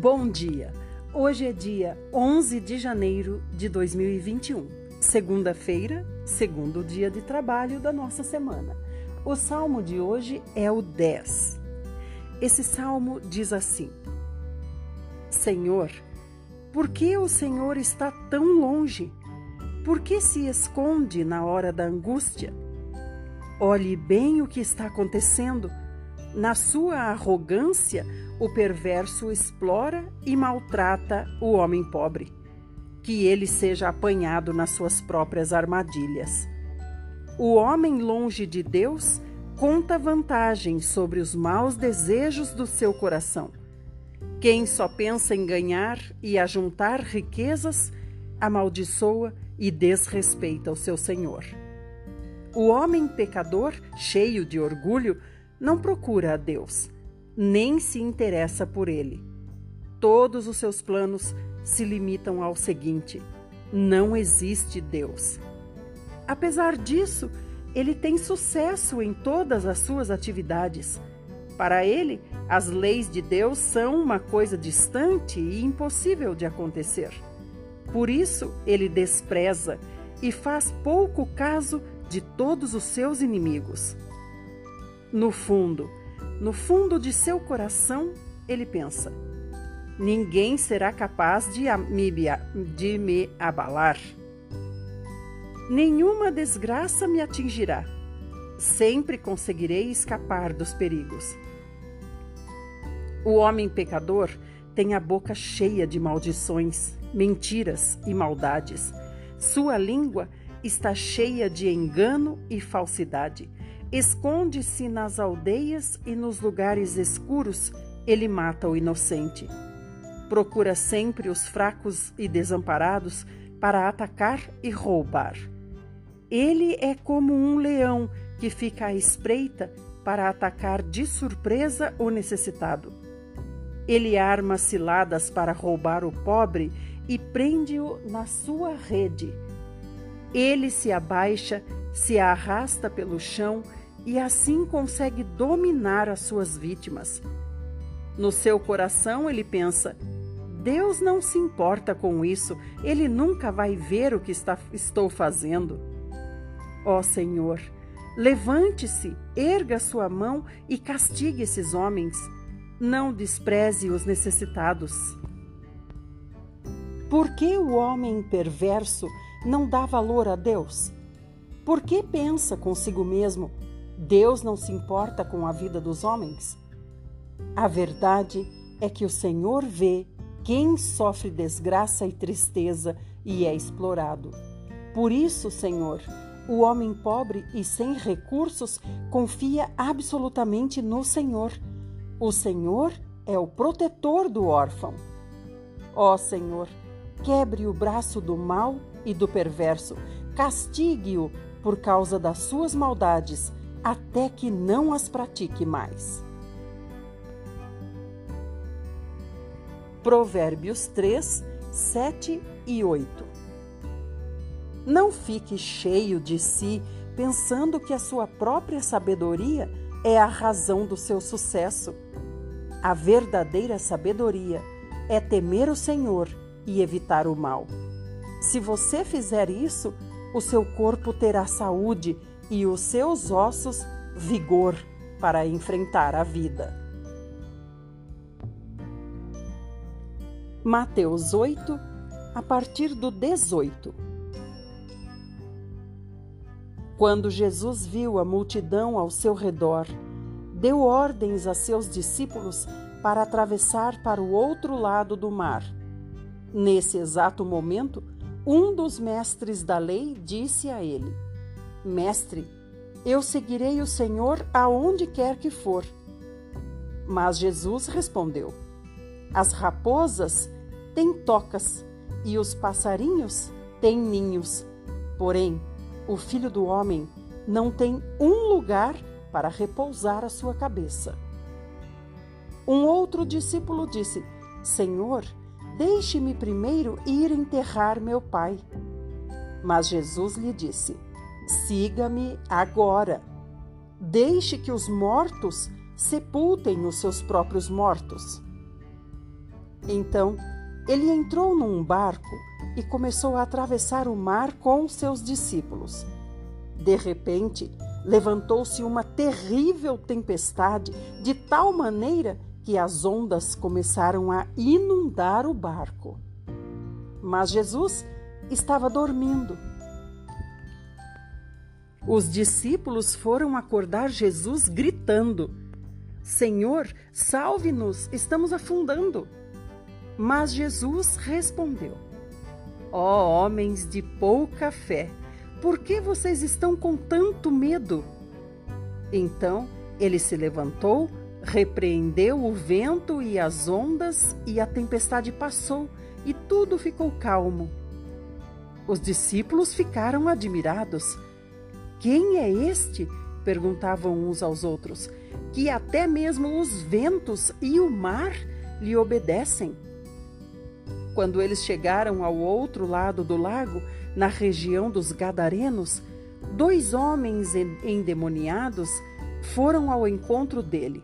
Bom dia! Hoje é dia 11 de janeiro de 2021, segunda-feira, segundo dia de trabalho da nossa semana. O salmo de hoje é o 10. Esse salmo diz assim: Senhor, por que o Senhor está tão longe? Por que se esconde na hora da angústia? Olhe bem o que está acontecendo. Na sua arrogância, o perverso explora e maltrata o homem pobre. Que ele seja apanhado nas suas próprias armadilhas. O homem longe de Deus conta vantagem sobre os maus desejos do seu coração. Quem só pensa em ganhar e ajuntar riquezas, amaldiçoa e desrespeita o seu Senhor. O homem pecador, cheio de orgulho, não procura a Deus, nem se interessa por ele. Todos os seus planos se limitam ao seguinte: não existe Deus. Apesar disso, ele tem sucesso em todas as suas atividades. Para ele, as leis de Deus são uma coisa distante e impossível de acontecer. Por isso, ele despreza e faz pouco caso de todos os seus inimigos. No fundo, no fundo de seu coração, ele pensa: ninguém será capaz de me, de me abalar. Nenhuma desgraça me atingirá. Sempre conseguirei escapar dos perigos. O homem pecador tem a boca cheia de maldições, mentiras e maldades. Sua língua está cheia de engano e falsidade. Esconde-se nas aldeias e nos lugares escuros, ele mata o inocente. Procura sempre os fracos e desamparados para atacar e roubar. Ele é como um leão que fica à espreita para atacar de surpresa o necessitado. Ele arma ciladas para roubar o pobre e prende-o na sua rede. Ele se abaixa, se arrasta pelo chão e assim consegue dominar as suas vítimas. No seu coração, ele pensa: Deus não se importa com isso, ele nunca vai ver o que está, estou fazendo. Ó Senhor, levante-se, erga sua mão e castigue esses homens. Não despreze os necessitados. Por que o homem perverso não dá valor a Deus? Por que pensa consigo mesmo, Deus não se importa com a vida dos homens? A verdade é que o Senhor vê quem sofre desgraça e tristeza e é explorado. Por isso, Senhor, o homem pobre e sem recursos confia absolutamente no Senhor. O Senhor é o protetor do órfão. Ó Senhor, quebre o braço do mal e do perverso, castigue-o por causa das suas maldades, até que não as pratique mais. Provérbios 3, 7 e 8 não fique cheio de si, pensando que a sua própria sabedoria é a razão do seu sucesso. A verdadeira sabedoria é temer o Senhor e evitar o mal. Se você fizer isso, o seu corpo terá saúde e os seus ossos vigor para enfrentar a vida. Mateus 8, a partir do 18. Quando Jesus viu a multidão ao seu redor, deu ordens a seus discípulos para atravessar para o outro lado do mar. Nesse exato momento, um dos mestres da lei disse a ele: Mestre, eu seguirei o Senhor aonde quer que for. Mas Jesus respondeu: As raposas têm tocas e os passarinhos têm ninhos, porém o filho do homem não tem um lugar para repousar a sua cabeça. Um outro discípulo disse: Senhor, deixe-me primeiro ir enterrar meu pai. Mas Jesus lhe disse: Siga-me agora. Deixe que os mortos sepultem os seus próprios mortos. Então ele entrou num barco e começou a atravessar o mar com seus discípulos. De repente, levantou-se uma terrível tempestade, de tal maneira que as ondas começaram a inundar o barco. Mas Jesus estava dormindo. Os discípulos foram acordar Jesus gritando: Senhor, salve-nos, estamos afundando. Mas Jesus respondeu: Ó oh, homens de pouca fé, por que vocês estão com tanto medo? Então ele se levantou, repreendeu o vento e as ondas, e a tempestade passou, e tudo ficou calmo. Os discípulos ficaram admirados. Quem é este? perguntavam uns aos outros, que até mesmo os ventos e o mar lhe obedecem. Quando eles chegaram ao outro lado do lago, na região dos Gadarenos, dois homens endemoniados foram ao encontro dele.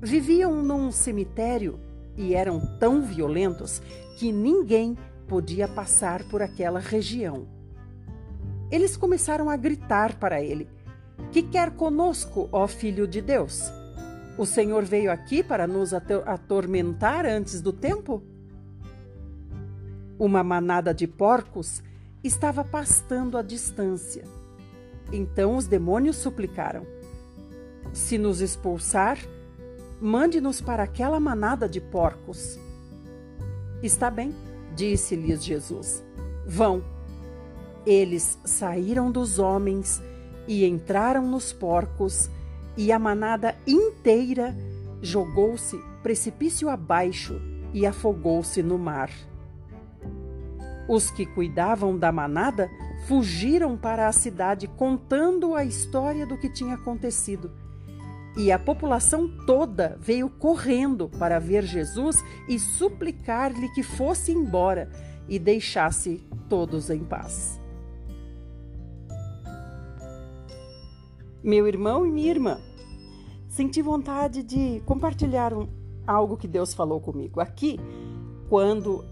Viviam num cemitério e eram tão violentos que ninguém podia passar por aquela região. Eles começaram a gritar para ele: Que quer conosco, ó Filho de Deus? O Senhor veio aqui para nos atormentar antes do tempo? Uma manada de porcos estava pastando à distância. Então os demônios suplicaram: Se nos expulsar, mande-nos para aquela manada de porcos. Está bem, disse-lhes Jesus. Vão. Eles saíram dos homens e entraram nos porcos, e a manada inteira jogou-se precipício abaixo e afogou-se no mar. Os que cuidavam da manada fugiram para a cidade contando a história do que tinha acontecido e a população toda veio correndo para ver Jesus e suplicar-lhe que fosse embora e deixasse todos em paz. Meu irmão e minha irmã, senti vontade de compartilhar um, algo que Deus falou comigo. Aqui, quando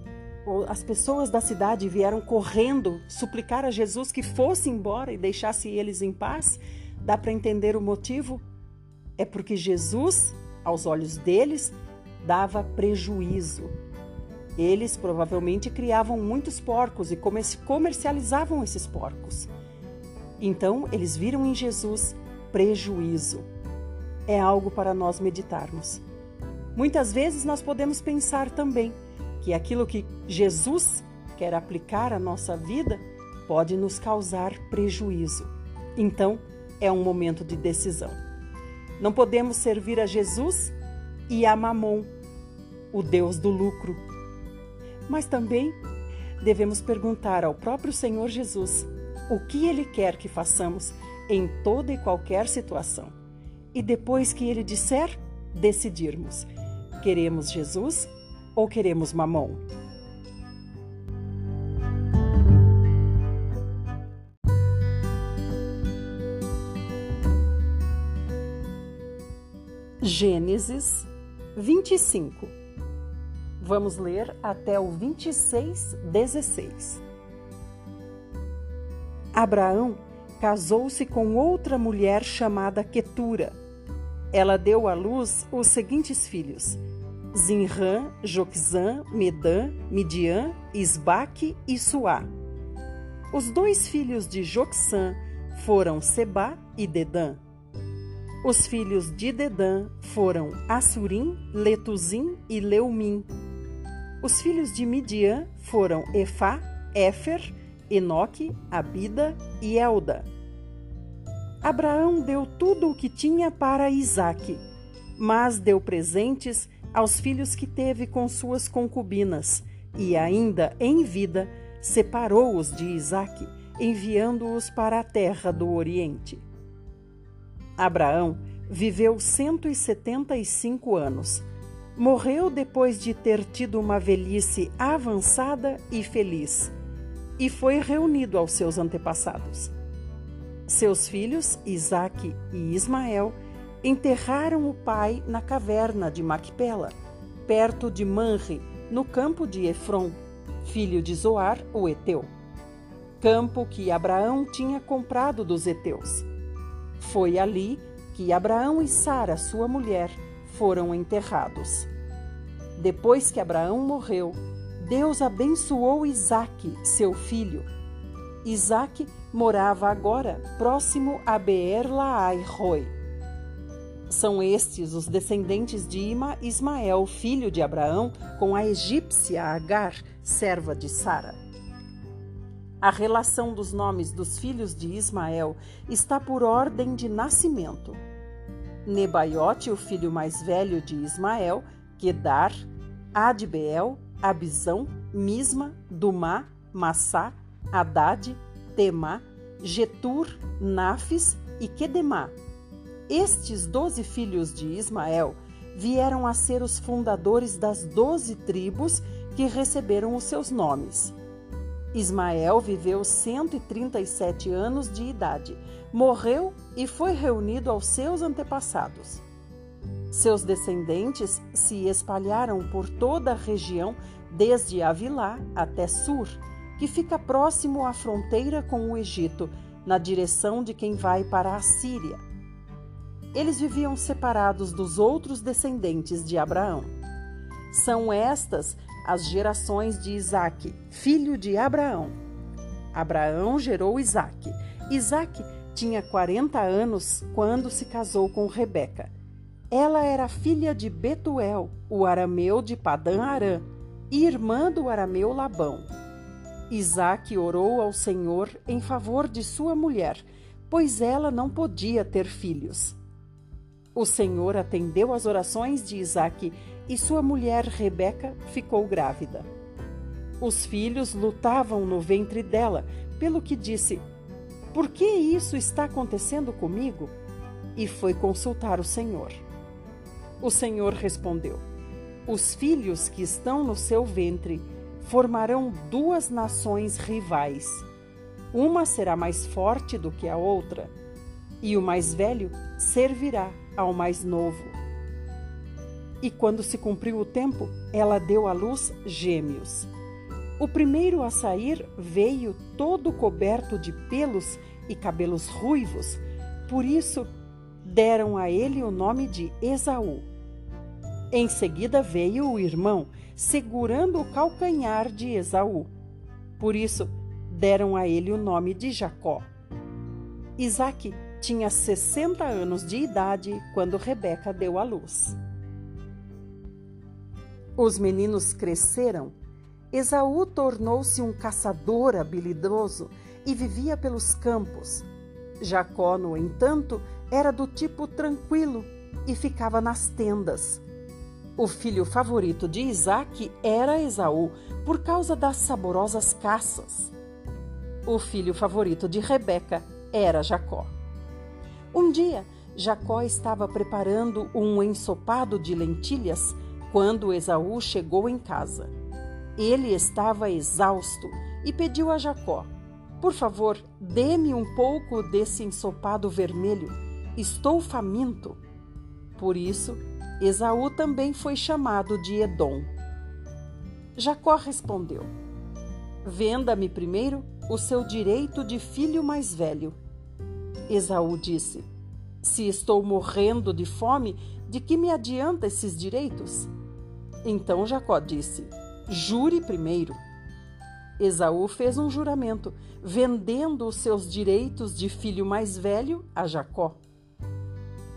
as pessoas da cidade vieram correndo suplicar a Jesus que fosse embora e deixasse eles em paz, dá para entender o motivo? é porque Jesus, aos olhos deles, dava prejuízo. Eles provavelmente criavam muitos porcos e comercializavam esses porcos. Então, eles viram em Jesus prejuízo. É algo para nós meditarmos. Muitas vezes nós podemos pensar também que aquilo que Jesus quer aplicar à nossa vida pode nos causar prejuízo. Então, é um momento de decisão. Não podemos servir a Jesus e a Mamon, o Deus do lucro. Mas também devemos perguntar ao próprio Senhor Jesus o que ele quer que façamos em toda e qualquer situação. E depois que ele disser, decidirmos: queremos Jesus ou queremos Mamon? Gênesis 25. Vamos ler até o 26, 16. Abraão casou-se com outra mulher chamada Quetura. Ela deu à luz os seguintes filhos: Zinrã, Joquizã, Medã, Midian, Isbaque e Suá. Os dois filhos de Joxã foram Seba e Dedã. Os filhos de Dedã foram Assurim, Letuzim e Leumim. Os filhos de Midian foram Efá, Éfer, Enoque, Abida e Elda. Abraão deu tudo o que tinha para Isaque, mas deu presentes aos filhos que teve com suas concubinas, e ainda em vida separou-os de Isaque, enviando-os para a terra do Oriente. Abraão viveu 175 anos. Morreu depois de ter tido uma velhice avançada e feliz, e foi reunido aos seus antepassados. Seus filhos, Isaque e Ismael, enterraram o pai na caverna de Macpela, perto de Manre, no campo de Efron, filho de Zoar, o Eteu. Campo que Abraão tinha comprado dos Eteus. Foi ali que Abraão e Sara, sua mulher, foram enterrados. Depois que Abraão morreu, Deus abençoou Isaque, seu filho. Isaque morava agora próximo a Beer-Laai-Roi. São estes os descendentes de Ismael, filho de Abraão, com a egípcia Agar, serva de Sara. A relação dos nomes dos filhos de Ismael está por ordem de nascimento. Nebaiote, o filho mais velho de Ismael, Kedar, Adbeel, Abizão, Misma, Dumá, Massá, Haddad, Temá, Getur, Nafis e Quedemá. Estes doze filhos de Ismael vieram a ser os fundadores das doze tribos que receberam os seus nomes. Ismael viveu 137 anos de idade, morreu e foi reunido aos seus antepassados. Seus descendentes se espalharam por toda a região, desde Avilá até Sur, que fica próximo à fronteira com o Egito, na direção de quem vai para a Síria. Eles viviam separados dos outros descendentes de Abraão. São estas as gerações de Isaque, filho de Abraão. Abraão gerou Isaque. Isaque tinha 40 anos quando se casou com Rebeca. Ela era filha de Betuel, o arameu de Padã Arã, e irmã do arameu Labão. Isaque orou ao Senhor em favor de sua mulher, pois ela não podia ter filhos. O Senhor atendeu às orações de Isaque e sua mulher Rebeca ficou grávida. Os filhos lutavam no ventre dela, pelo que disse: Por que isso está acontecendo comigo? E foi consultar o Senhor. O Senhor respondeu: Os filhos que estão no seu ventre formarão duas nações rivais. Uma será mais forte do que a outra, e o mais velho servirá ao mais novo. E quando se cumpriu o tempo, ela deu à luz gêmeos. O primeiro a sair veio todo coberto de pelos e cabelos ruivos, por isso deram a ele o nome de Esaú. Em seguida veio o irmão, segurando o calcanhar de Esaú. Por isso deram a ele o nome de Jacó. Isaque tinha 60 anos de idade quando Rebeca deu à luz. Os meninos cresceram. Esaú tornou-se um caçador habilidoso e vivia pelos campos. Jacó, no entanto, era do tipo tranquilo e ficava nas tendas. O filho favorito de Isaac era Esaú, por causa das saborosas caças. O filho favorito de Rebeca era Jacó. Um dia, Jacó estava preparando um ensopado de lentilhas quando Esaú chegou em casa. Ele estava exausto e pediu a Jacó: Por favor, dê-me um pouco desse ensopado vermelho. Estou faminto. Por isso, Esaú também foi chamado de Edom. Jacó respondeu: Venda-me primeiro o seu direito de filho mais velho. Esaú disse: Se estou morrendo de fome, de que me adianta esses direitos? Então Jacó disse: Jure primeiro. Esaú fez um juramento, vendendo os seus direitos de filho mais velho a Jacó.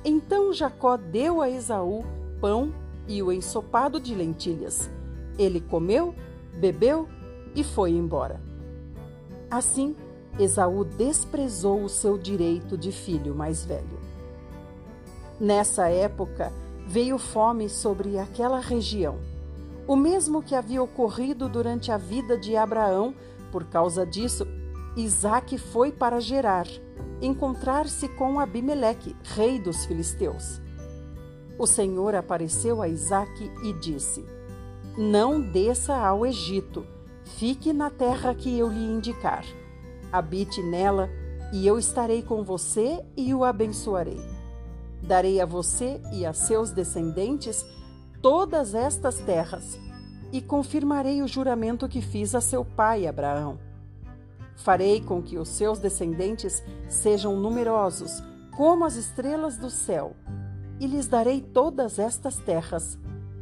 Então Jacó deu a Esaú pão e o ensopado de lentilhas. Ele comeu, bebeu e foi embora. Assim, Esaú desprezou o seu direito de filho mais velho. Nessa época, veio fome sobre aquela região. O mesmo que havia ocorrido durante a vida de Abraão, por causa disso, Isaac foi para Gerar, encontrar-se com Abimeleque, rei dos filisteus. O Senhor apareceu a Isaac e disse: Não desça ao Egito, fique na terra que eu lhe indicar. Habite nela, e eu estarei com você e o abençoarei Darei a você e a seus descendentes todas estas terras. e confirmarei o juramento que fiz a seu pai Abraão. Farei com que os seus descendentes sejam numerosos, como as estrelas do céu, e lhes darei todas estas terras.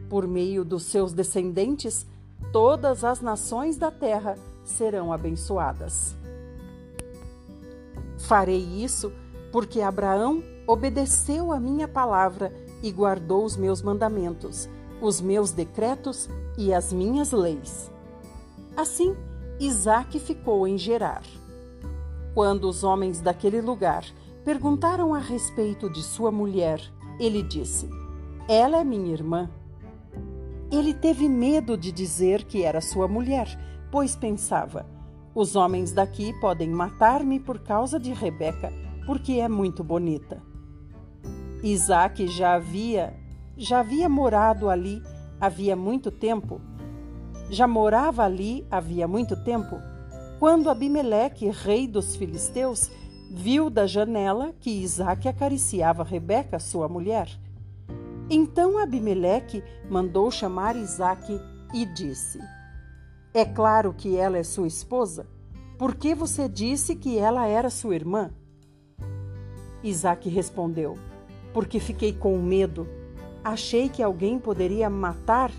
Por meio dos seus descendentes, todas as nações da terra serão abençoadas. Farei isso porque Abraão obedeceu a minha palavra e guardou os meus mandamentos, os meus decretos e as minhas leis. Assim, Isaac ficou em Gerar. Quando os homens daquele lugar perguntaram a respeito de sua mulher, ele disse: Ela é minha irmã. Ele teve medo de dizer que era sua mulher, pois pensava: os homens daqui podem matar-me por causa de Rebeca, porque é muito bonita. Isaac já havia já havia morado ali havia muito tempo. Já morava ali havia muito tempo, quando Abimeleque, rei dos filisteus, viu da janela que Isaac acariciava Rebeca, sua mulher. Então Abimeleque mandou chamar Isaac e disse: É claro que ela é sua esposa? Por que você disse que ela era sua irmã? Isaac respondeu: Porque fiquei com medo. Achei que alguém poderia matar,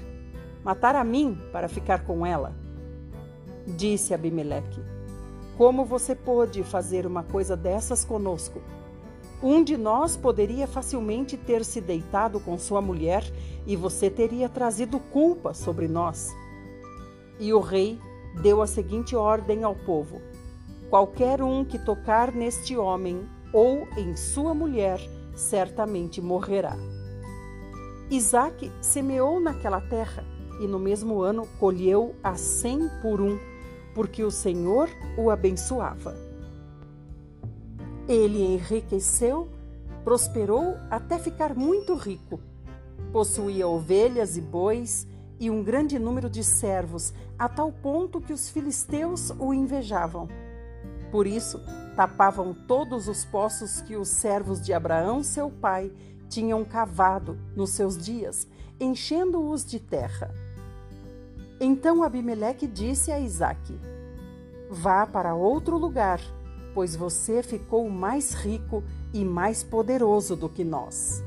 matar a mim para ficar com ela. Disse Abimeleque: Como você pôde fazer uma coisa dessas conosco? Um de nós poderia facilmente ter se deitado com sua mulher e você teria trazido culpa sobre nós. E o rei deu a seguinte ordem ao povo: Qualquer um que tocar neste homem ou em sua mulher certamente morrerá. Isaac semeou naquela terra e no mesmo ano colheu a cem por um, porque o Senhor o abençoava. Ele enriqueceu, prosperou até ficar muito rico. Possuía ovelhas e bois e um grande número de servos, a tal ponto que os filisteus o invejavam. Por isso, tapavam todos os poços que os servos de Abraão, seu pai, tinham cavado nos seus dias, enchendo-os de terra. Então Abimeleque disse a Isaque: Vá para outro lugar pois você ficou mais rico e mais poderoso do que nós.